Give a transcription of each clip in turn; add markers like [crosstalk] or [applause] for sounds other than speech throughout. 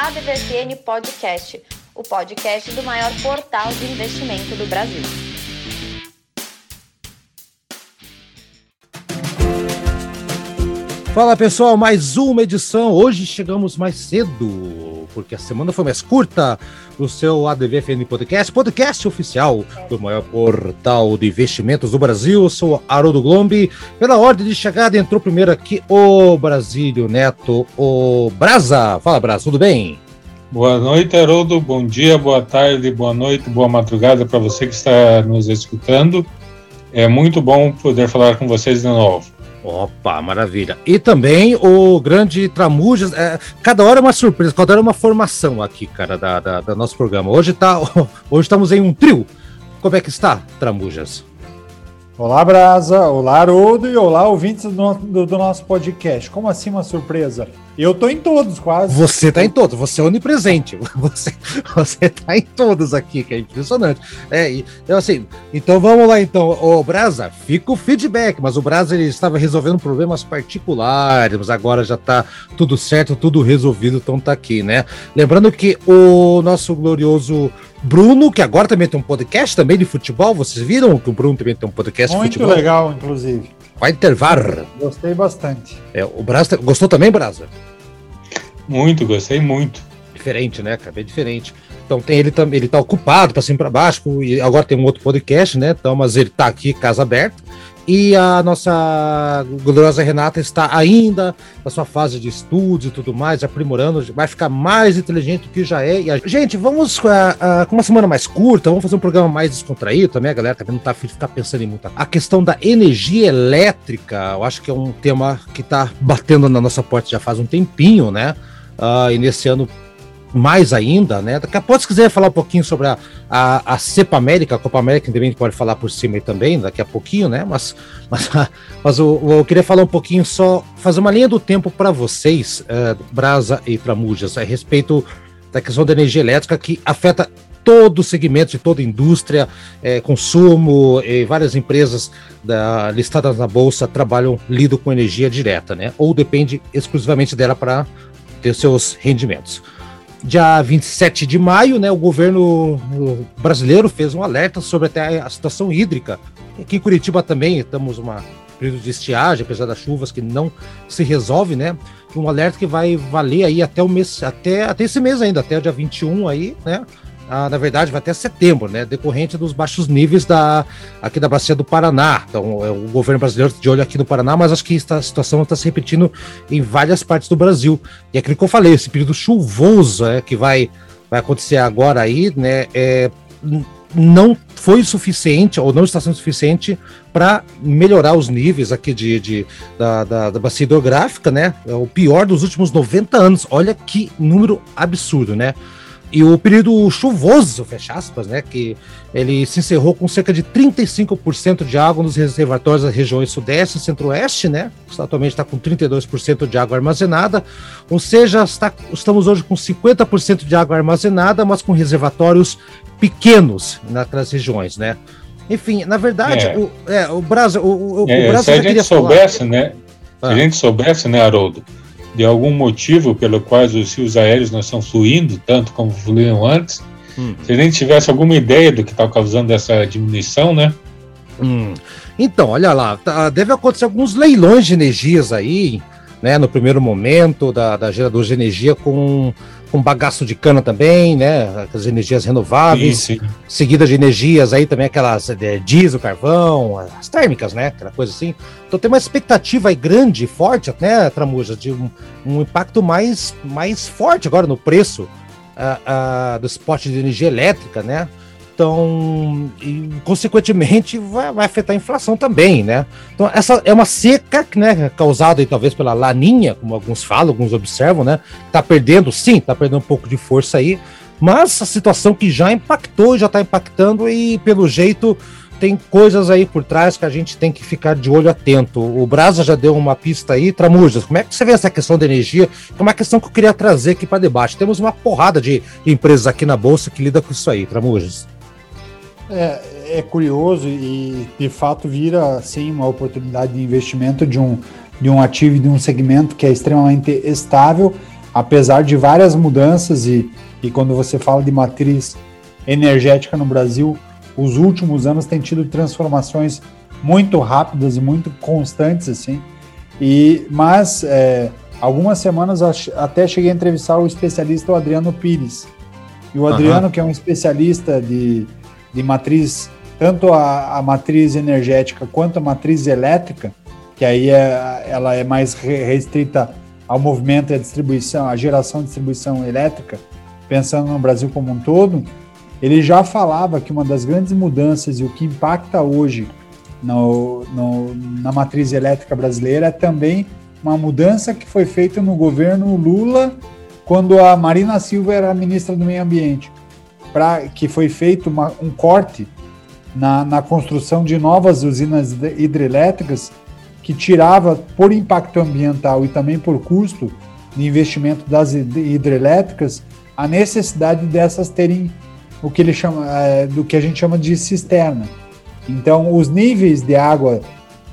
ADVFN Podcast, o podcast do maior portal de investimento do Brasil. Fala pessoal, mais uma edição. Hoje chegamos mais cedo, porque a semana foi mais curta. O seu ADVFN Podcast, podcast oficial do maior portal de investimentos do Brasil. Eu sou Haroldo Glombi. Pela ordem de chegada, entrou primeiro aqui o Brasílio Neto, o Brasa. Fala, Brasa, tudo bem? Boa noite, Haroldo. Bom dia, boa tarde, boa noite, boa madrugada para você que está nos escutando. É muito bom poder falar com vocês de novo. Opa, maravilha. E também o grande Tramujas. É, cada hora é uma surpresa, cada hora é uma formação aqui, cara, da, da, da nosso programa. Hoje, tá, [laughs] hoje estamos em um trio. Como é que está, Tramujas? Olá, Brasa. Olá, Haroldo. E olá, ouvintes do, do, do, nosso podcast. Como assim uma surpresa? Eu tô em todos, quase. Você tá em todos, você é onipresente. [laughs] Você, você tá em todos aqui, que é impressionante. É, e, eu assim, então vamos lá então. O Brasa, fica o feedback, mas o Brasa ele estava resolvendo problemas particulares, mas agora já tá tudo certo, tudo resolvido, então tá aqui, né? Lembrando que o nosso glorioso Bruno, que agora também tem um podcast também de futebol. Vocês viram que o Bruno também tem um podcast Muito de futebol? Muito legal, inclusive. Vai intervar. Gostei bastante. É, o Brasa gostou também, Brasa? Muito, gostei muito. Diferente, né, cara? Bem diferente. Então tem ele também, ele tá ocupado, tá sempre para baixo, e agora tem um outro podcast, né? Então, mas ele tá aqui, casa aberta. E a nossa gloriosa Renata está ainda na sua fase de estudos e tudo mais, aprimorando, vai ficar mais inteligente do que já é. A... Gente, vamos uh, uh, com uma semana mais curta, vamos fazer um programa mais descontraído também, a galera também não tá ficar pensando em muita. A questão da energia elétrica, eu acho que é um tema que está batendo na nossa porta já faz um tempinho, né? Uh, e nesse ano mais ainda, né? Daqui a pouco, se quiser falar um pouquinho sobre a, a, a Cepa América, a Copa América, também pode falar por cima aí também, daqui a pouquinho, né? Mas, [laughs] mas, mas eu, eu queria falar um pouquinho só, fazer uma linha do tempo para vocês, uh, Brasa e Tramujas, a respeito da questão da energia elétrica que afeta todo o segmento de toda indústria, é, consumo, e várias empresas da, listadas na bolsa trabalham, lidam com energia direta, né? Ou depende exclusivamente dela para ter seus rendimentos. Dia 27 de maio, né, o governo brasileiro fez um alerta sobre até a situação hídrica. Aqui em Curitiba também estamos uma período de estiagem, apesar das chuvas que não se resolve, né? Um alerta que vai valer aí até o mês, até, até esse mês ainda, até o dia 21 aí, né? Ah, na verdade, vai até setembro, né? Decorrente dos baixos níveis da, aqui da bacia do Paraná. Então, é o governo brasileiro de olho aqui no Paraná, mas acho que esta situação está se repetindo em várias partes do Brasil. E é aquilo que eu falei, esse período chuvoso é, que vai, vai acontecer agora aí, né? É, não foi suficiente, ou não está sendo suficiente, para melhorar os níveis aqui de, de da, da, da, bacia hidrográfica, né? É o pior dos últimos 90 anos. Olha que número absurdo, né? E o período chuvoso, fecha aspas, né, que ele se encerrou com cerca de 35% de água nos reservatórios das regiões sudeste e centro-oeste, né, atualmente está com 32% de água armazenada, ou seja, está, estamos hoje com 50% de água armazenada, mas com reservatórios pequenos naquelas regiões, né. Enfim, na verdade, é. o, é, o Brasil... O, o, é, o Brasil se a gente soubesse, falar... né, ah. se a gente soubesse, né, Haroldo, de algum motivo pelo qual os rios aéreos não estão fluindo tanto como fluíam antes, hum. se a gente tivesse alguma ideia do que está causando essa diminuição, né? Hum. Então, olha lá, tá, deve acontecer alguns leilões de energias aí, né, no primeiro momento da, da geradora de energia com com bagaço de cana também, né? As energias renováveis, sim, sim. seguida de energias aí também aquelas é, diesel, carvão, as térmicas, né? Aquela coisa assim. Então tem uma expectativa aí grande, forte, né, Tramuja, de um, um impacto mais, mais forte agora no preço uh, uh, do spot de energia elétrica, né? Então, e, consequentemente, vai, vai, afetar a inflação também, né? Então, essa é uma seca, né, causada aí, talvez pela laninha, como alguns falam, alguns observam, né? Tá perdendo, sim, tá perdendo um pouco de força aí, mas a situação que já impactou, já tá impactando e, pelo jeito, tem coisas aí por trás que a gente tem que ficar de olho atento. O Brasa já deu uma pista aí, Tramujas, como é que você vê essa questão da energia? É uma questão que eu queria trazer aqui para debate. Temos uma porrada de empresas aqui na Bolsa que lida com isso aí, Tramujas. É, é curioso e de fato vira sim uma oportunidade de investimento de um, de um ativo de um segmento que é extremamente estável, apesar de várias mudanças e, e quando você fala de matriz energética no Brasil, os últimos anos têm tido transformações muito rápidas e muito constantes assim. E mas é, algumas semanas até cheguei a entrevistar o especialista o Adriano Pires. E o Adriano, uhum. que é um especialista de, de matriz, tanto a, a matriz energética quanto a matriz elétrica, que aí é, ela é mais restrita ao movimento e à distribuição, à geração e distribuição elétrica, pensando no Brasil como um todo, ele já falava que uma das grandes mudanças e o que impacta hoje no, no, na matriz elétrica brasileira é também uma mudança que foi feita no governo Lula, quando a Marina Silva era ministra do Meio Ambiente, para que foi feito uma, um corte na, na construção de novas usinas hidrelétricas que tirava, por impacto ambiental e também por custo de investimento das hidrelétricas, a necessidade dessas terem o que ele chama, é, do que a gente chama de cisterna. Então, os níveis de água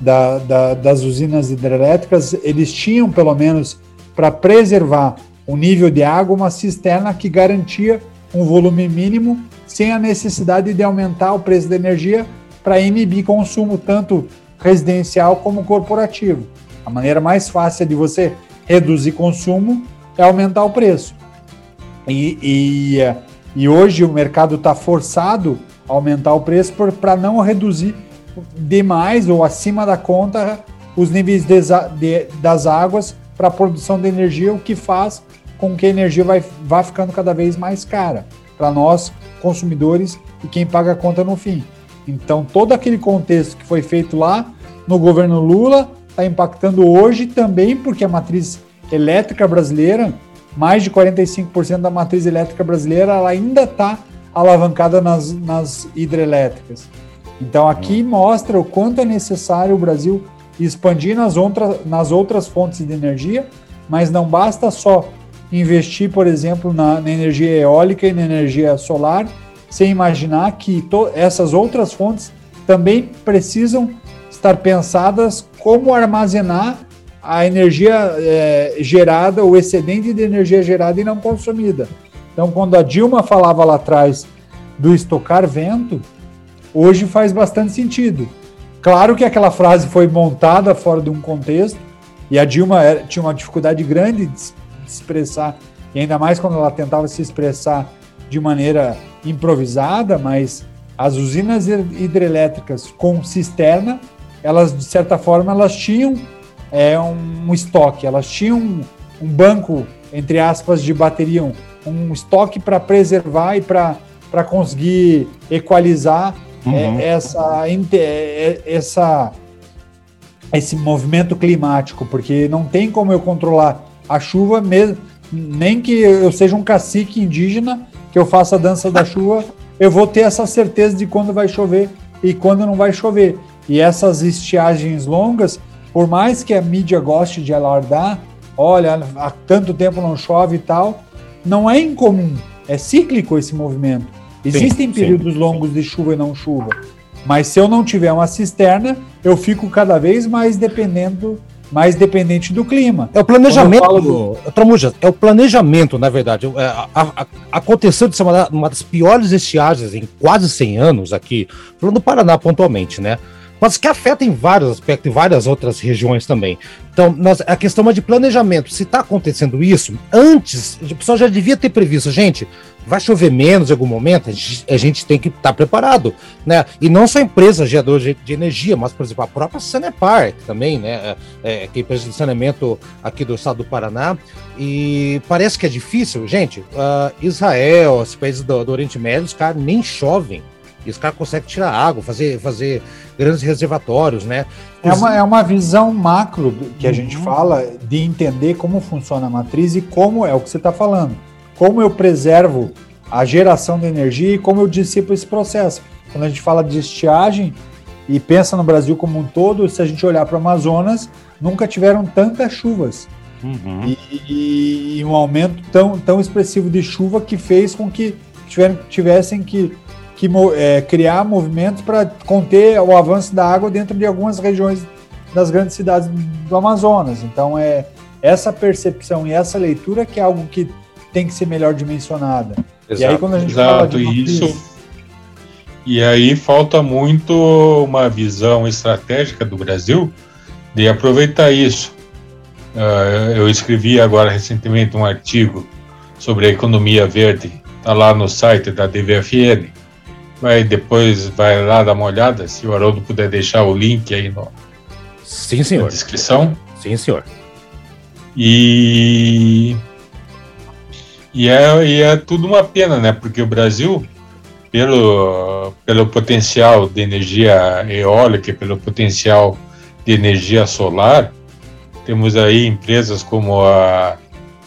da, da, das usinas hidrelétricas, eles tinham pelo menos para preservar o nível de água uma cisterna que garantia um volume mínimo sem a necessidade de aumentar o preço da energia para inibir consumo tanto residencial como corporativo. A maneira mais fácil de você reduzir consumo é aumentar o preço. E, e, e hoje o mercado está forçado a aumentar o preço para não reduzir demais ou acima da conta os níveis de, de, das águas para a produção de energia, o que faz com que a energia vai, vá ficando cada vez mais cara para nós, consumidores, e quem paga a conta no fim. Então, todo aquele contexto que foi feito lá no governo Lula está impactando hoje também, porque a matriz elétrica brasileira, mais de 45% da matriz elétrica brasileira, ela ainda está alavancada nas, nas hidrelétricas. Então aqui hum. mostra o quanto é necessário o Brasil expandir nas, outra, nas outras fontes de energia, mas não basta só investir, por exemplo, na, na energia eólica e na energia solar, sem imaginar que essas outras fontes também precisam estar pensadas como armazenar a energia é, gerada, o excedente de energia gerada e não consumida. Então, quando a Dilma falava lá atrás do estocar vento, hoje faz bastante sentido. Claro que aquela frase foi montada fora de um contexto e a Dilma era, tinha uma dificuldade grande de expressar, e ainda mais quando ela tentava se expressar de maneira improvisada, mas as usinas hidrelétricas com cisterna, elas de certa forma elas tinham é, um estoque, elas tinham um, um banco entre aspas de bateria, um, um estoque para preservar e para conseguir equalizar é, uhum. é, essa, é, essa, esse movimento climático, porque não tem como eu controlar a chuva, mesmo, nem que eu seja um cacique indígena, que eu faça a dança da chuva, eu vou ter essa certeza de quando vai chover e quando não vai chover. E essas estiagens longas, por mais que a mídia goste de alardar, olha, há tanto tempo não chove e tal, não é incomum, é cíclico esse movimento. Existem sim, períodos sim, longos sim. de chuva e não chuva, mas se eu não tiver uma cisterna, eu fico cada vez mais dependendo mais dependente do clima. É o planejamento, do... Tramuja, é o planejamento, na verdade. É, a, a, a, aconteceu de ser uma, uma, das piores estiagens em quase 100 anos aqui, falando do Paraná pontualmente, né? mas que afeta em vários aspectos, em várias outras regiões também. Então, nós, a questão é de planejamento. Se está acontecendo isso, antes, o pessoal já devia ter previsto, gente, vai chover menos em algum momento, a gente, a gente tem que estar tá preparado, né? E não só empresas geradoras de, de, energia, mas, por exemplo, a própria Sanepar também, né? É, é, que é empresa de saneamento aqui do estado do Paraná. E parece que é difícil, gente. Uh, Israel, os países do, do Oriente Médio, os caras nem chovem. E os caras conseguem tirar água, fazer, fazer grandes reservatórios, né? É uma, é uma visão macro que a uhum. gente fala de entender como funciona a matriz e como é o que você está falando. Como eu preservo a geração de energia e como eu dissipo esse processo. Quando a gente fala de estiagem e pensa no Brasil como um todo, se a gente olhar para o Amazonas, nunca tiveram tantas chuvas. Uhum. E, e, e, um aumento tão, tão expressivo de chuva que fez com que tivessem que que é, criar movimentos para conter o avanço da água dentro de algumas regiões das grandes cidades do Amazonas. Então é, essa percepção e essa leitura que é algo que tem que ser melhor dimensionada. Exato, e aí quando a gente exato, fala de isso e aí falta muito uma visão estratégica do Brasil de aproveitar isso. Uh, eu escrevi agora recentemente um artigo sobre a economia verde, está lá no site da DVFN. Vai depois vai lá dar uma olhada, se o Haroldo puder deixar o link aí no, Sim, senhor. na descrição. Sim, senhor. E, e, é, e é tudo uma pena, né? Porque o Brasil, pelo, pelo potencial de energia eólica, pelo potencial de energia solar, temos aí empresas como a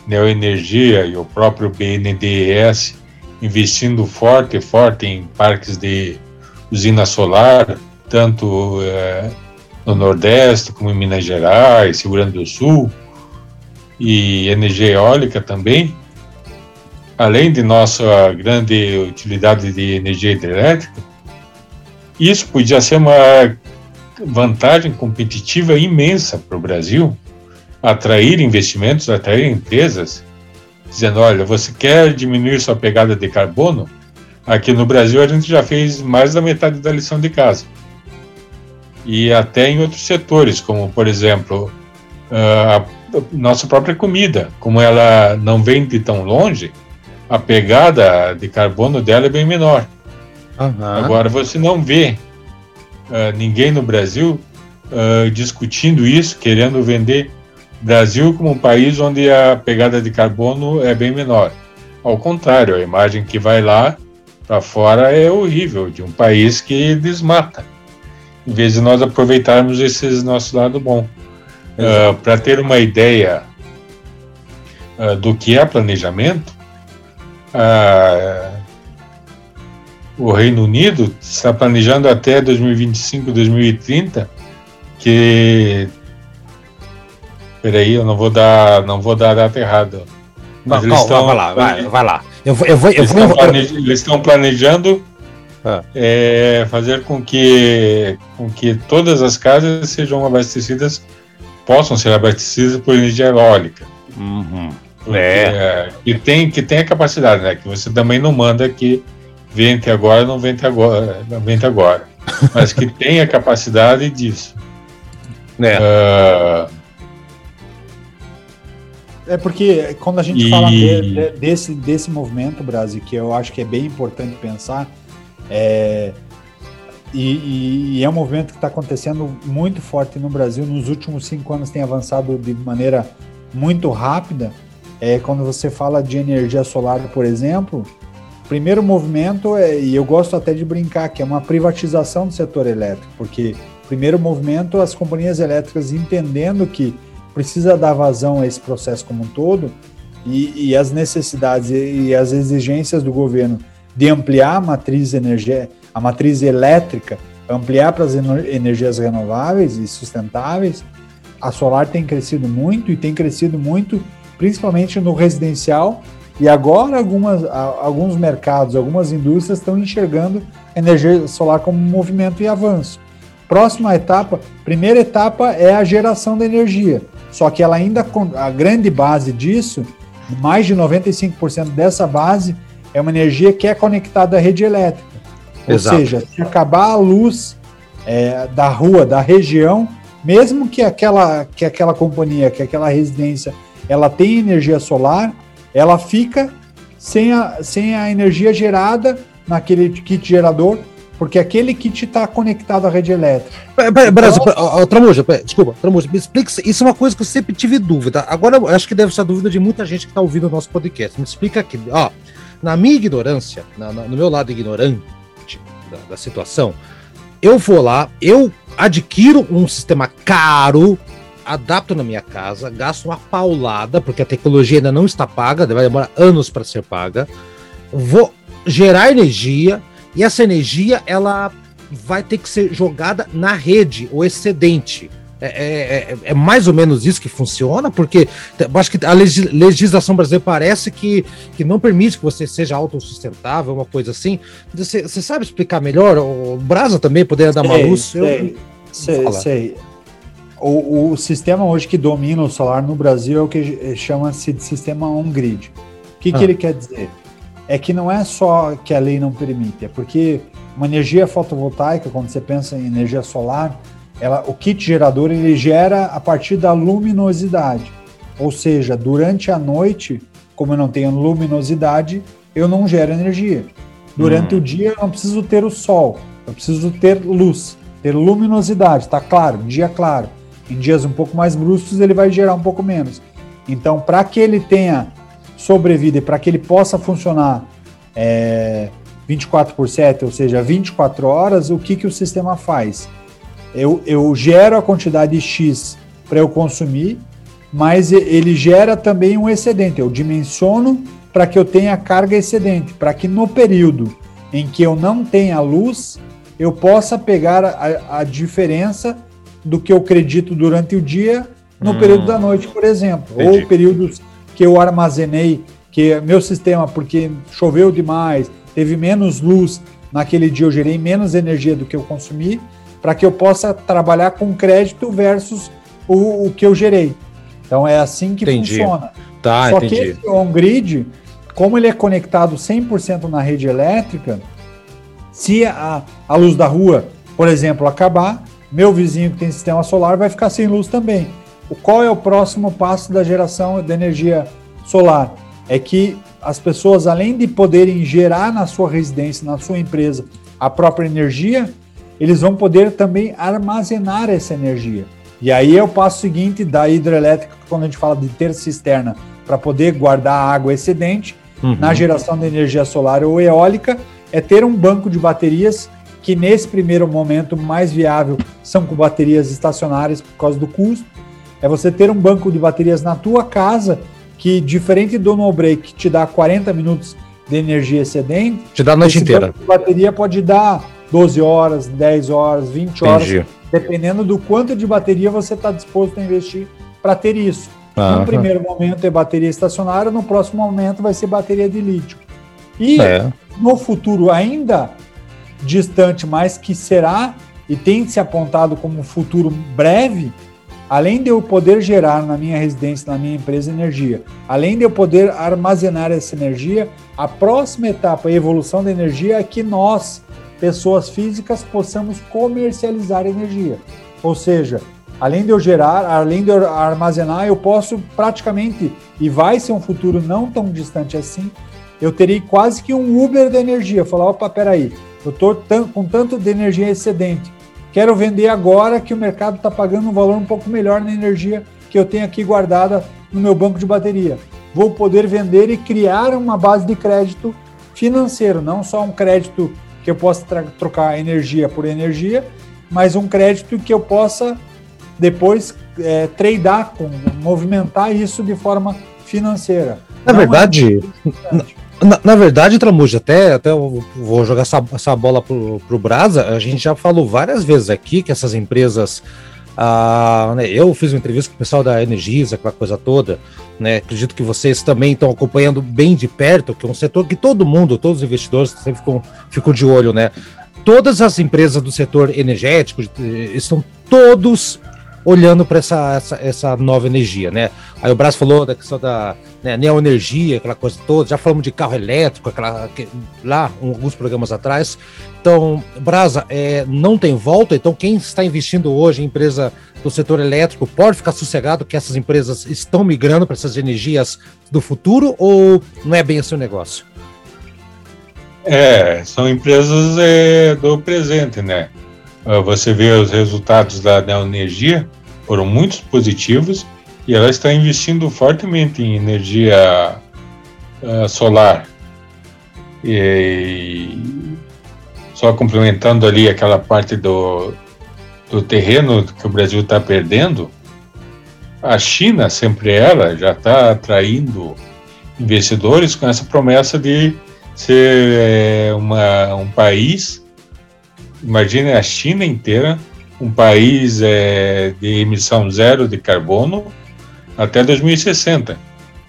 Neoenergia e o próprio BNDES investindo forte, forte em parques de usina solar, tanto é, no Nordeste como em Minas Gerais, Rio Grande do Sul, e energia eólica também, além de nossa grande utilidade de energia hidrelétrica, isso podia ser uma vantagem competitiva imensa para o Brasil, atrair investimentos, atrair empresas, dizendo: olha, você quer diminuir sua pegada de carbono? Aqui no Brasil a gente já fez mais da metade da lição de casa. E até em outros setores, como por exemplo a nossa própria comida, como ela não vem de tão longe, a pegada de carbono dela é bem menor. Uhum. Agora, você não vê uh, ninguém no Brasil uh, discutindo isso, querendo vender Brasil como um país onde a pegada de carbono é bem menor. Ao contrário, a imagem que vai lá para fora é horrível, de um país que desmata, em vez de nós aproveitarmos esse nosso lado bom. Uh, Para ter uma ideia do que é planejamento, uh, o Reino Unido está planejando até 2025, 2030 que Peraí, eu não vou dar, não vou dar a data errada. Mas não, eles estão, vai lá, vai, vai lá. Eu vou, eu vou, eu eles, vou... Estão planejando, eles estão planejando ah. é, fazer com que, com que todas as casas sejam abastecidas possam ser abastecidas por energia eólica. Uhum. Porque, é. que, tem, que tem a capacidade, né? Que você também não manda que vente agora, não vente agora, não vente agora. [laughs] mas que tem a capacidade disso. É. Uh, é porque quando a gente e... fala de, de, desse, desse movimento, Brasil, que eu acho que é bem importante pensar, é, e, e, é um movimento que está acontecendo muito forte no Brasil. Nos últimos cinco anos tem avançado de maneira muito rápida. É, quando você fala de energia solar, por exemplo, o primeiro movimento, é, e eu gosto até de brincar, que é uma privatização do setor elétrico, porque primeiro movimento, as companhias elétricas entendendo que precisa dar vazão a esse processo como um todo e, e as necessidades e, e as exigências do governo de ampliar a matriz energética a matriz elétrica, ampliar para as energias renováveis e sustentáveis, a solar tem crescido muito e tem crescido muito principalmente no residencial e agora algumas, alguns mercados, algumas indústrias estão enxergando a energia solar como um movimento e avanço. Próxima etapa, primeira etapa é a geração da energia, só que ela ainda, a grande base disso, mais de 95% dessa base é uma energia que é conectada à rede elétrica. Ou Exato. seja, se acabar a luz é, da rua, da região, mesmo que aquela, que aquela companhia, que aquela residência, ela tenha energia solar, ela fica sem a, sem a energia gerada naquele kit gerador, porque aquele kit está conectado à rede elétrica. Brasil, então, Tramuja, desculpa, Tramuja, me explica, isso é uma coisa que eu sempre tive dúvida. Agora, eu acho que deve ser a dúvida de muita gente que está ouvindo o nosso podcast. Me explica aqui, ó, na minha ignorância, na, na, no meu lado ignorante, da, da situação, eu vou lá, eu adquiro um sistema caro, adapto na minha casa, gasto uma paulada, porque a tecnologia ainda não está paga, vai demorar anos para ser paga. Vou gerar energia e essa energia ela vai ter que ser jogada na rede, o excedente. É, é, é, é, mais ou menos isso que funciona, porque acho que a legislação brasileira parece que, que não permite que você seja autossustentável, uma coisa assim. Você, você sabe explicar melhor? O Brasa também poderia dar uma luz? Sei, eu, sei, sei. O, o, sistema hoje que domina o solar no Brasil é o que chama-se de sistema on-grid. O que, ah. que ele quer dizer? É que não é só que a lei não permite, é porque uma energia fotovoltaica, quando você pensa em energia solar, ela, o kit gerador ele gera a partir da luminosidade. Ou seja, durante a noite, como eu não tenho luminosidade, eu não gero energia. Durante hum. o dia, eu não preciso ter o sol, eu preciso ter luz, ter luminosidade, tá claro, dia claro. Em dias um pouco mais bruscos, ele vai gerar um pouco menos. Então, para que ele tenha sobrevida e para que ele possa funcionar é, 24 por 7, ou seja, 24 horas, o que, que o sistema faz? Eu, eu gero a quantidade X para eu consumir, mas ele gera também um excedente. Eu dimensiono para que eu tenha carga excedente, para que no período em que eu não tenha luz, eu possa pegar a, a diferença do que eu acredito durante o dia no hum. período da noite, por exemplo, Entendi. ou períodos que eu armazenei, que meu sistema, porque choveu demais, teve menos luz naquele dia, eu gerei menos energia do que eu consumi, para que eu possa trabalhar com crédito versus o, o que eu gerei. Então é assim que entendi. funciona. Tá, Só entendi. que esse on-grid, como ele é conectado 100% na rede elétrica, se a, a luz da rua, por exemplo, acabar, meu vizinho que tem sistema solar vai ficar sem luz também. O, qual é o próximo passo da geração de energia solar? É que as pessoas, além de poderem gerar na sua residência, na sua empresa, a própria energia, eles vão poder também armazenar essa energia. E aí é o passo seguinte da hidrelétrica, quando a gente fala de ter cisterna para poder guardar água excedente, uhum. na geração de energia solar ou eólica, é ter um banco de baterias que nesse primeiro momento mais viável são com baterias estacionárias por causa do custo. É você ter um banco de baterias na tua casa que, diferente do no break, te dá 40 minutos de energia excedente. Te dá a noite inteira. Bateria pode dar 12 horas, 10 horas, 20 horas, Entendi. dependendo do quanto de bateria você está disposto a investir para ter isso. No primeiro momento é bateria estacionária, no próximo momento vai ser bateria de lítio. E é. no futuro ainda distante, mas que será e tem se apontado como um futuro breve, além de eu poder gerar na minha residência, na minha empresa energia, além de eu poder armazenar essa energia, a próxima etapa, a evolução da energia é que nós, pessoas físicas, possamos comercializar energia. Ou seja, além de eu gerar, além de eu armazenar, eu posso praticamente, e vai ser um futuro não tão distante assim, eu teria quase que um Uber da energia. Falar, opa, peraí, eu estou com tanto de energia excedente. Quero vender agora que o mercado está pagando um valor um pouco melhor na energia que eu tenho aqui guardada no meu banco de bateria. Vou poder vender e criar uma base de crédito financeiro, não só um crédito que eu possa trocar energia por energia, mas um crédito que eu possa depois é, tradear, com, movimentar isso de forma financeira. Na não é verdade, é na, na, verdade, Tramuja, até, até vou jogar essa, essa bola pro, pro Brasa. A gente já falou várias vezes aqui que essas empresas. Ah, né, eu fiz uma entrevista com o pessoal da Energisa, aquela coisa toda. Né, acredito que vocês também estão acompanhando bem de perto, que é um setor que todo mundo, todos os investidores sempre ficam, ficam de olho, né? Todas as empresas do setor energético estão todos olhando para essa, essa, essa, nova energia, né? Aí o Braço falou da questão da né, neoenergia, aquela coisa toda, já falamos de carro elétrico, aquela, que, lá, um, alguns programas atrás. Então, Brasa, é, não tem volta, então quem está investindo hoje em empresa do setor elétrico pode ficar sossegado que essas empresas estão migrando para essas energias do futuro ou não é bem assim o negócio? É, são empresas é, do presente, né? Ah, você vê os resultados da Neoenergia, foram muito positivos e ela está investindo fortemente em energia uh, solar. E, só complementando ali aquela parte do, do terreno que o Brasil está perdendo, a China, sempre ela, já está atraindo investidores com essa promessa de ser é, uma, um país Imagine a China inteira, um país é, de emissão zero de carbono até 2060.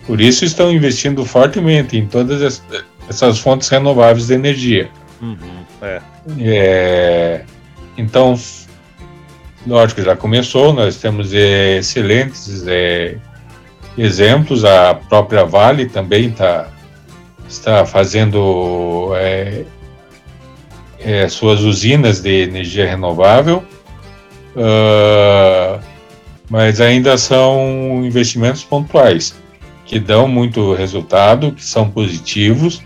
Por isso estão investindo fortemente em todas essas fontes renováveis de energia. Uhum, é. É, então, lógico, já começou, nós temos é, excelentes é, exemplos, a própria Vale também tá, está fazendo é, suas usinas de energia renovável, uh, mas ainda são investimentos pontuais, que dão muito resultado, que são positivos,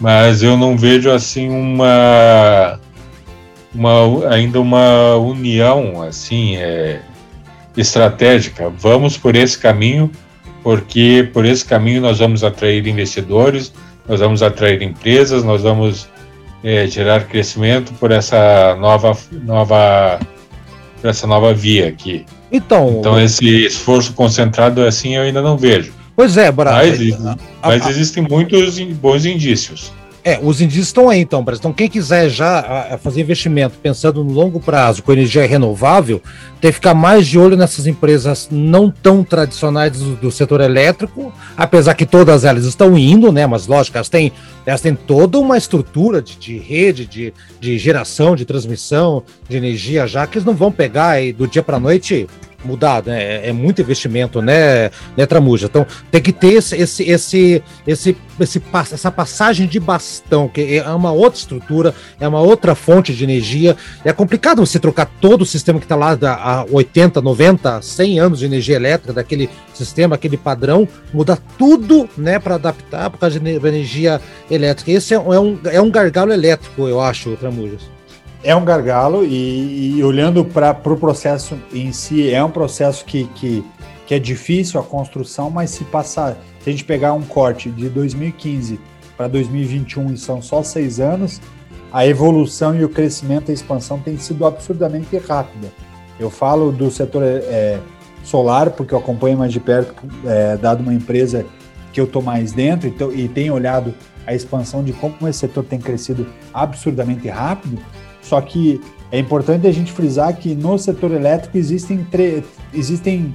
mas eu não vejo assim uma, uma ainda uma união assim é, estratégica. Vamos por esse caminho, porque por esse caminho nós vamos atrair investidores, nós vamos atrair empresas, nós vamos é, gerar crescimento por essa nova nova por essa nova via aqui. Então, então esse esforço concentrado assim eu ainda não vejo. Pois é, Bora. Mas, mas existem muitos bons indícios. É, os indícios estão aí então, Brasil. Então, quem quiser já fazer investimento pensando no longo prazo com energia renovável, tem que ficar mais de olho nessas empresas não tão tradicionais do, do, setor elétrico, apesar que todas elas estão indo, né? Mas lógico, elas têm, elas têm toda uma estrutura de, de rede, de, de geração, de transmissão de energia já, que eles não vão pegar do dia para a noite mudado, né? É, é, muito investimento, né, né, Tramuja? Então tem que ter esse, esse, esse, esse, esse, essa passagem de bastão, que é uma outra estrutura, é uma outra fonte de energia. É complicado você trocar todo o sistema que está lá há 80, 90, 100 anos de energia elétrica, daquele sistema, aquele padrão, mudar tudo, né, para adaptar por causa energia elétrica. Esse é, é, um, é um gargalo elétrico, eu acho, Tramujas é um gargalo e, e olhando para o pro processo em si, é um processo que, que, que é difícil a construção, mas se passar, se a gente pegar um corte de 2015 para 2021 e são só seis anos, a evolução e o crescimento a expansão tem sido absurdamente rápida. Eu falo do setor é, solar, porque eu acompanho mais de perto, é, dado uma empresa que eu estou mais dentro então, e tenho olhado a expansão de como esse setor tem crescido absurdamente rápido. Só que é importante a gente frisar que no setor elétrico existem, existem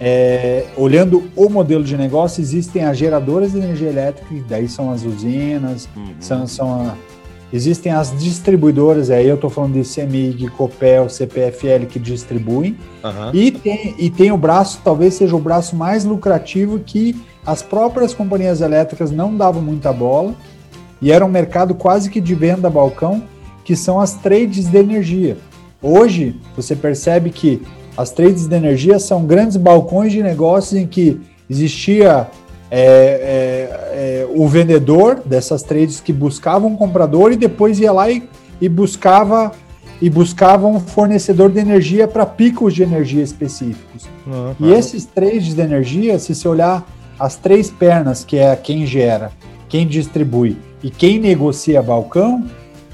é, olhando o modelo de negócio, existem as geradoras de energia elétrica, daí são as usinas, uhum. são, são a, existem as distribuidoras, aí eu estou falando de CEMIG, Copel, CPFL que distribuem, uhum. e, tem, e tem o braço, talvez seja o braço mais lucrativo que as próprias companhias elétricas não davam muita bola, e era um mercado quase que de venda balcão, que são as trades de energia. Hoje, você percebe que as trades de energia são grandes balcões de negócios em que existia é, é, é, o vendedor dessas trades que buscava um comprador e depois ia lá e, e buscava e buscava um fornecedor de energia para picos de energia específicos. Uhum. E esses trades de energia, se você olhar as três pernas, que é quem gera, quem distribui e quem negocia balcão,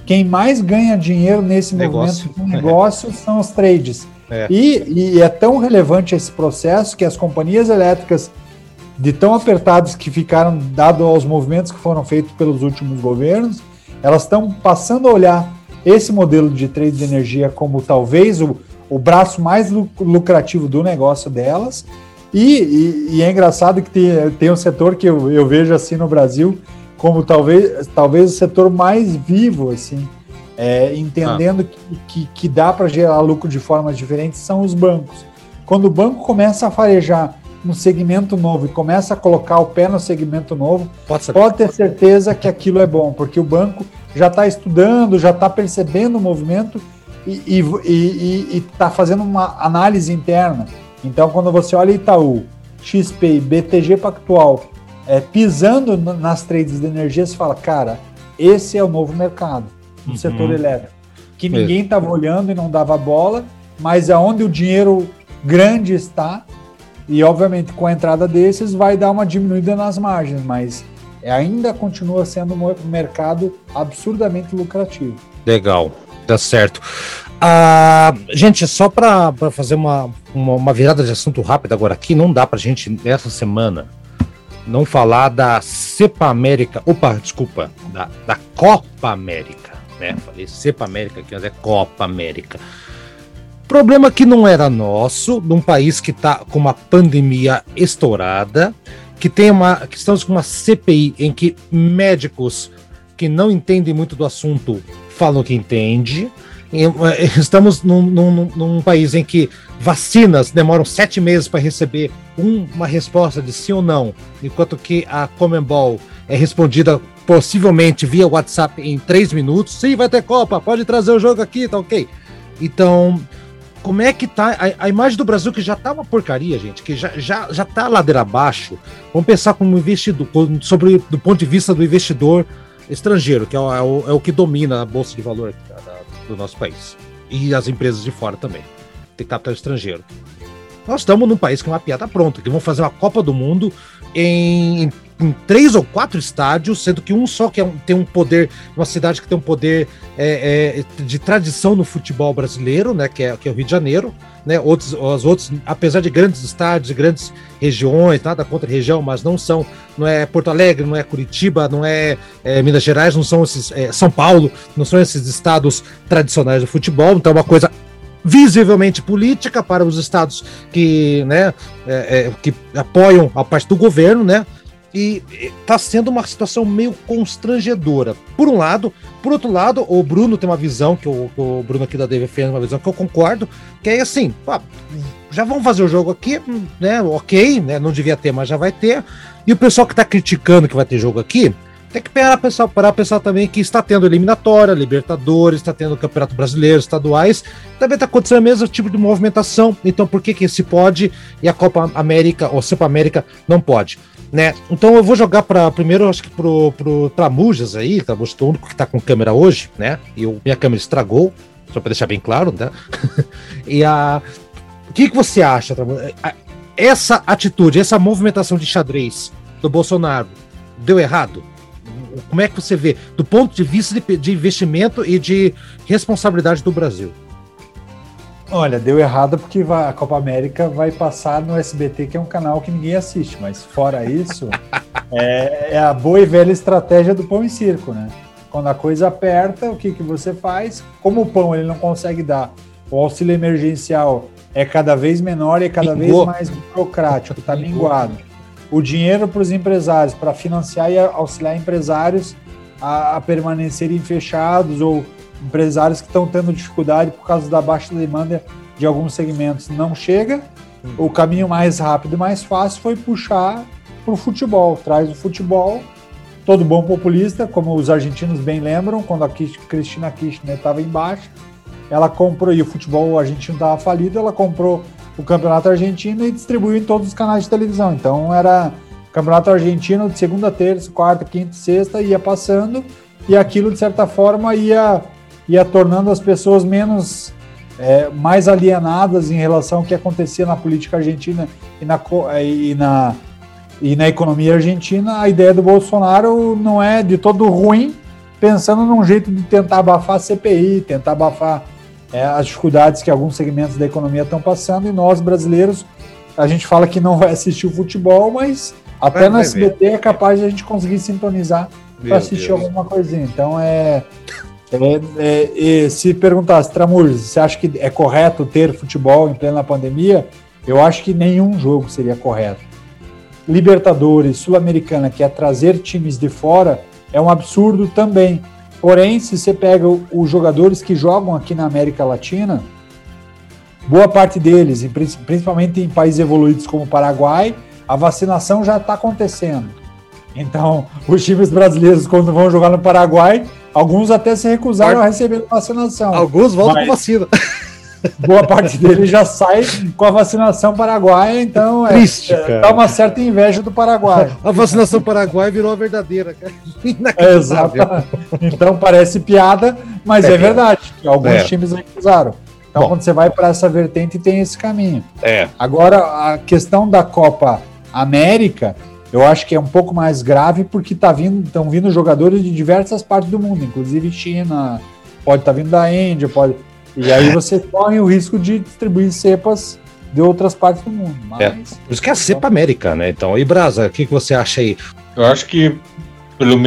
quem mais ganha dinheiro nesse negócio. movimento de negócio são os trades. É. E, e, é tão relevante esse processo que as companhias elétricas, de tão apertadas que ficaram, dado aos movimentos que foram feitos pelos últimos governos, elas estão passando a olhar esse modelo de trade de energia como talvez o, o braço mais lucrativo do negócio delas. E, e, e é engraçado que tem, tem um setor que eu, eu vejo assim no Brasil, como talvez, talvez o setor mais vivo, assim, é, entendendo ah. que, que, que, dá para gerar lucro de formas diferentes, são os bancos. Quando o banco começa a farejar um segmento novo e começa a colocar o pé no segmento novo, pode, pode ter certeza que aquilo é bom, porque o banco já está estudando, já está percebendo o movimento e está fazendo uma análise interna. Então, quando você olha Itaú, XP, BTG Pactual, é, pisando nas trades de energia, você fala, cara, esse é o novo mercado no uhum. setor elétrico. Que ninguém estava olhando e não dava bola, mas é onde o dinheiro grande está, e obviamente com a entrada desses vai dar uma diminuída nas margens, mas ainda continua sendo um mercado absurdamente lucrativo. Legal, tá certo. Ah, gente, só para fazer uma, uma, uma, virada de assunto rápida agora aqui, não dá para gente nessa semana não falar da Cepa América, opa, desculpa, da, da Copa América, né? Falei Cepa América aqui, mas é Copa América. Problema que não era nosso, num país que está com uma pandemia estourada, que tem uma, que estamos com uma CPI em que médicos que não entendem muito do assunto falam que entende, Estamos num, num, num, país em que vacinas demoram sete meses para receber um, uma resposta de sim ou não, enquanto que a Comembol é respondida possivelmente via WhatsApp em três minutos. Sim, vai ter Copa, pode trazer o jogo aqui, tá ok. Então, como é que tá a, a, imagem do Brasil que já tá uma porcaria, gente, que já, já, já tá ladeira abaixo. Vamos pensar como investidor, sobre do ponto de vista do investidor estrangeiro, que é o, é o, é que domina a bolsa de valor da, do nosso país. E as empresas de fora também. Tem capital estrangeiro. Nós estamos num país com uma piada pronta, que vão fazer uma Copa do Mundo em, em três ou quatro estádios, sendo que um só que é um, tem um poder, uma cidade que tem um poder é, é, de tradição no futebol brasileiro, né, que é, que é o Rio de Janeiro, né, outros, os outros, apesar de grandes estádios, grandes regiões, nada contra região, mas não são, não é Porto Alegre, não é Curitiba, não é, é Minas Gerais, não são esses, é, São Paulo, não são esses estados tradicionais do futebol, então é uma coisa visivelmente política para os estados que, né, é, é, que apoiam a parte do governo, né? E está sendo uma situação meio constrangedora. Por um lado, por outro lado, o Bruno tem uma visão que o, o Bruno aqui da DV fez uma visão que eu concordo, que é assim, já vão fazer o jogo aqui, né? Ok, né? Não devia ter, mas já vai ter. E o pessoal que está criticando que vai ter jogo aqui, tem que parar parar pessoal também que está tendo eliminatória, Libertadores, está tendo Campeonato Brasileiro, estaduais, também está acontecendo o mesmo tipo de movimentação. Então, por que que esse pode e a Copa América ou Copa América não pode? Né? Então eu vou jogar para primeiro, acho que pro, pro Tramujas aí, Tramujas é o único que está com câmera hoje, né? E o, minha câmera estragou, só para deixar bem claro, né? [laughs] e a o que, que você acha, Tramujas? Essa atitude, essa movimentação de xadrez do Bolsonaro deu errado? Como é que você vê, do ponto de vista de, de investimento e de responsabilidade do Brasil? Olha, deu errado porque a Copa América vai passar no SBT, que é um canal que ninguém assiste, mas fora isso, [laughs] é, é, a boa e velha estratégia do pão e circo, né? Quando a coisa aperta, o que, que você faz? Como o pão ele não consegue dar, o auxílio emergencial é cada vez menor e é cada vez mais burocrático, está minguado o dinheiro para os empresários, para financiar e auxiliar empresários a, a, permanecerem fechados ou empresários que estão tendo dificuldade por causa da baixa demanda de alguns segmentos não chega. Hum. O caminho mais rápido e mais fácil foi puxar para o futebol, traz o futebol. Todo bom populista, como os argentinos bem lembram, quando a Cristina Kirchner estava embaixo, ela comprou, e o futebol argentino estava falido, ela comprou o campeonato argentino e distribuiu em todos os canais de televisão. Então era campeonato argentino de segunda, terça, quarta, quinta, sexta, ia passando e aquilo de certa forma ia, ia tornando as pessoas menos é, mais alienadas em relação ao que acontecia na política argentina e na, e na, e na economia argentina. A ideia do Bolsonaro não é de todo ruim, pensando num jeito de tentar abafar a CPI, tentar abafar é, as dificuldades que alguns segmentos da economia estão passando e nós brasileiros a gente fala que não vai assistir o futebol, mas até vai, no SBT é capaz de a gente conseguir sintonizar para assistir Deus. alguma coisinha. Então é, é, é se perguntasse, Tramur, você acha que é correto ter futebol em plena pandemia? Eu acho que nenhum jogo seria correto. Libertadores, Sul-Americana, que é trazer times de fora, é um absurdo também. Porém, se você pega os jogadores que jogam aqui na América Latina, boa parte deles, principalmente em países evoluídos como o Paraguai, a vacinação já está acontecendo. Então, [laughs] os times brasileiros, quando vão jogar no Paraguai, alguns até se recusaram a receber vacinação. Alguns voltam com vacina. [laughs] boa parte dele já sai com a vacinação paraguaia, então é, Triste, é, dá uma certa inveja do Paraguai. [laughs] A vacinação paraguaia virou a verdadeira, cara. [laughs] É, exato. Então parece piada, mas é, é verdade. Alguns é. times recusaram. Então, Bom. quando você vai para essa vertente, tem esse caminho. É. Agora, a questão da Copa América, eu acho que é um pouco mais grave porque tá vindo, estão vindo jogadores de diversas partes do mundo, inclusive China, pode estar tá vindo da Índia, pode e aí você corre o risco de distribuir cepas de outras partes do mundo. Mas... É, por isso que é a cepa América, né? Então, e Brasa, o que, que você acha aí? Eu acho que, pelo,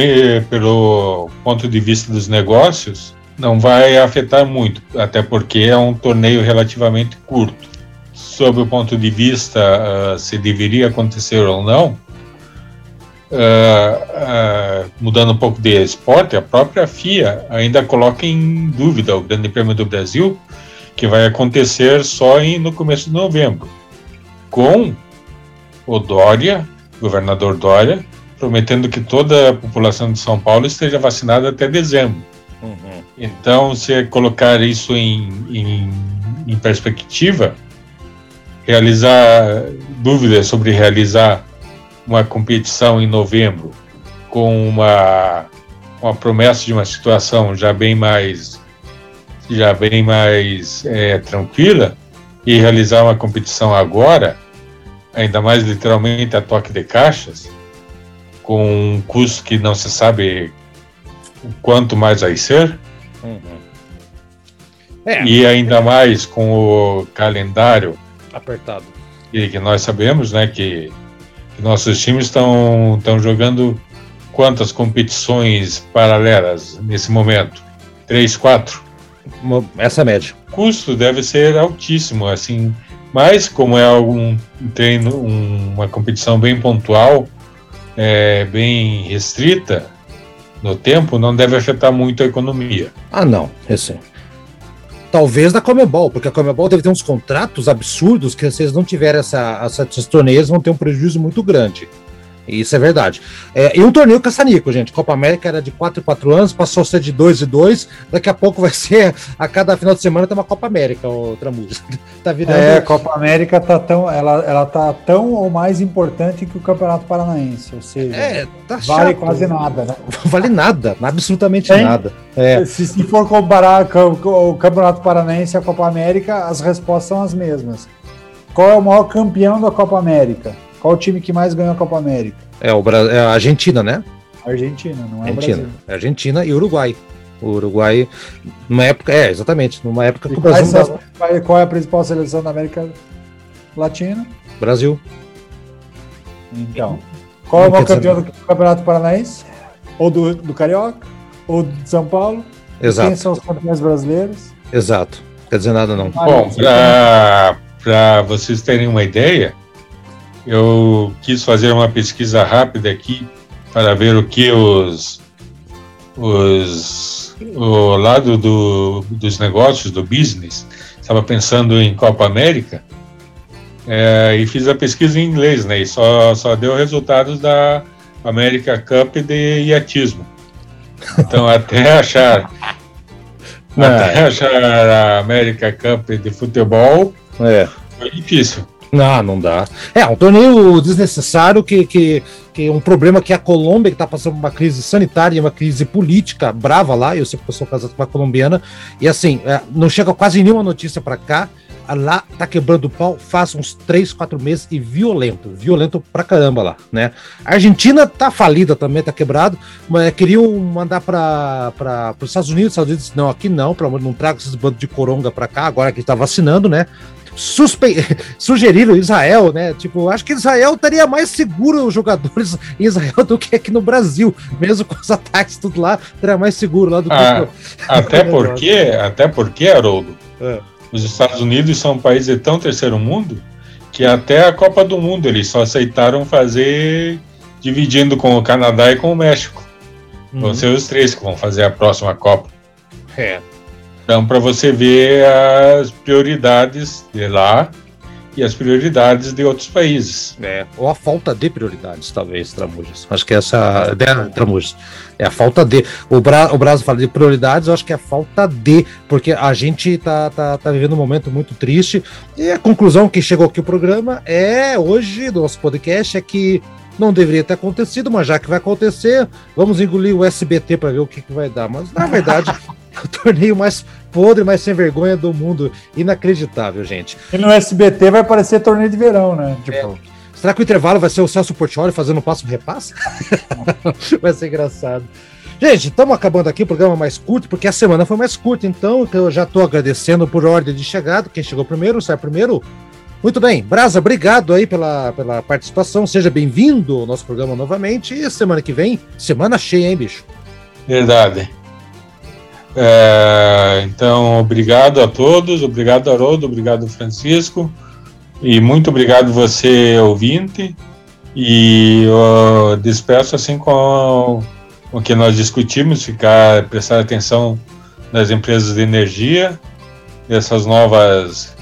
pelo ponto de vista dos negócios, não vai afetar muito, até porque é um torneio relativamente curto. Sob o ponto de vista uh, se deveria acontecer ou não, uh, mudando um pouco de esporte, a própria FIA ainda coloca em dúvida o Grande Prêmio do Brasil, que vai acontecer só em, no começo de novembro, com o Dória, governador Dória, prometendo que toda a população de São Paulo esteja vacinada até dezembro. Uhum. Então, se colocar isso em, em, em perspectiva, realizar dúvidas sobre realizar uma competição em novembro com uma, uma promessa de uma situação já bem mais já bem mais é, tranquila e realizar uma competição agora, ainda mais literalmente a toque de caixas, com um custo que não se sabe quanto mais vai ser, uhum. é. e ainda mais com o calendário apertado. E que nós sabemos, né, que, que nossos times estão jogando quantas competições paralelas nesse momento? Três, quatro? Essa média. O custo deve ser altíssimo, assim, mas como é algum treino, um, uma competição bem pontual, é, bem restrita no tempo, não deve afetar muito a economia. Ah, não, esse talvez da Comebol, porque a Comebol deve ter uns contratos absurdos que se eles não tiverem essa, essa, torneios vão ter um prejuízo muito grande. Isso é verdade. É, e um torneio caçanico, gente. Copa América era de 4 em 4 anos, passou a ser de 2 e 2. Daqui a pouco vai [laughs] ser, a cada final de semana tem uma Copa América, o Tramujas. [laughs] tá virando... É, a Copa América tá tão, ela, ela tá tão ou mais importante que o Campeonato Paranaense. Ou seja, é, tá vale chato. quase nada, né? [laughs] vale nada, absolutamente nada. É. Se, se for comparar o Campeonato Paranaense e a Copa América, as respostas são as mesmas. Qual é o maior campeão da Copa América? Qual o time que mais ganhou a Copa América? É, o Bra... é a Argentina, né? Argentina, não é Argentina. Brasil. É Argentina e Uruguai. O Uruguai, numa época, é, exatamente, numa época que o Brasil. Dava... Qual é a principal seleção da América Latina? Brasil. Então. Qual é o maior campeão do Campeonato Paranaense? Ou do, do Carioca? Ou de São Paulo? Exato. Quem são os campeões brasileiros? Exato. Quer dizer nada, não. Bom, para vocês terem uma ideia, eu quis fazer uma pesquisa rápida aqui para ver o que os, os o lado do, dos negócios, do business, estava pensando em Copa América é, e fiz a pesquisa em inglês, né? E só, só deu resultados da América Cup de iatismo. Então, [laughs] até achar, até achar a América Cup de futebol é. foi difícil. Não, não dá. É, um torneio desnecessário que, que, que um problema que a Colômbia, que está passando por uma crise sanitária uma crise política brava lá, eu sempre sou casado com uma colombiana, e assim, é, não chega quase nenhuma notícia para cá, lá tá quebrando o pau faz uns 3, 4 meses e violento, violento pra caramba lá, né? A Argentina tá falida também, tá quebrado, mas queriam mandar para os Estados Unidos, Estados Unidos não, aqui não, pelo amor não traga esses bandos de coronga para cá, agora que está vacinando, né? Suspe... [laughs] sugeriram Israel, né? Tipo, acho que Israel estaria mais seguro os jogadores em Israel [laughs] do que aqui no Brasil, mesmo com os ataques tudo lá, estaria mais seguro lá do que ah, até [laughs] porque, até porque, Haroldo, é. os Estados Unidos são um país de tão terceiro mundo que até a Copa do Mundo eles só aceitaram fazer dividindo com o Canadá e com o México. Uhum. Vão ser os três que vão fazer a próxima Copa. É. Então, para você ver as prioridades de lá e as prioridades de outros países. É, ou a falta de prioridades, talvez, Tramujas. Acho que essa é a Tramujas. É a falta de. O, Bra, o Brasil fala de prioridades, eu acho que é a falta de, porque a gente tá, tá, tá vivendo um momento muito triste. E a conclusão que chegou aqui o programa é hoje, do nosso podcast, é que não deveria ter acontecido, mas já que vai acontecer, vamos engolir o SBT para ver o que, que vai dar. Mas na verdade, [laughs] o torneio mais podre, mais sem vergonha do mundo. Inacreditável, gente. E no SBT vai parecer torneio de verão, né? Tipo. É. Será que o intervalo vai ser o Celso Portioli fazendo um passo repasse? [laughs] vai ser engraçado. Gente, estamos acabando aqui o programa mais curto, porque a semana foi mais curta, então eu já estou agradecendo por ordem de chegada. Quem chegou primeiro, sai primeiro. Muito bem, Brasa, obrigado aí pela, pela participação. Seja bem-vindo ao nosso programa novamente. E semana que vem, semana cheia, hein, bicho? Verdade. É, então, obrigado a todos, obrigado Haroldo, obrigado Francisco, e muito obrigado você, ouvinte, e eu despeço assim com o que nós discutimos, ficar prestar atenção nas empresas de energia, dessas novas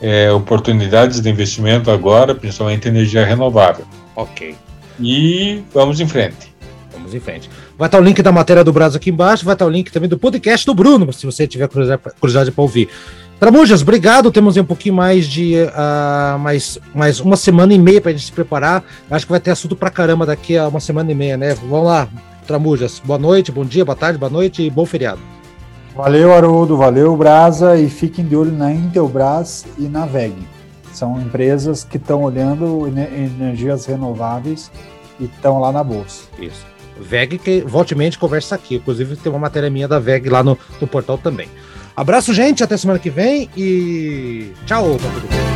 é, oportunidades de investimento agora, principalmente energia renovável. Ok. E vamos em frente. Vamos em frente. Vai estar o link da matéria do Brasil aqui embaixo, vai estar o link também do podcast do Bruno, se você tiver curiosidade para ouvir. Tramujas, obrigado. Temos um pouquinho mais de uh, mais, mais uma semana e meia para a gente se preparar. Acho que vai ter assunto para caramba daqui a uma semana e meia, né? Vamos lá, Tramujas. Boa noite, bom dia, boa tarde, boa noite e bom feriado. Valeu, Haroldo, valeu, Brasa, e fiquem de olho na Intelbras e na VEG. São empresas que estão olhando energias renováveis e estão lá na bolsa. Isso. VEG que voltemente conversa aqui. Inclusive tem uma matéria minha da VEG lá no, no portal também. Abraço, gente, até semana que vem e tchau mundo.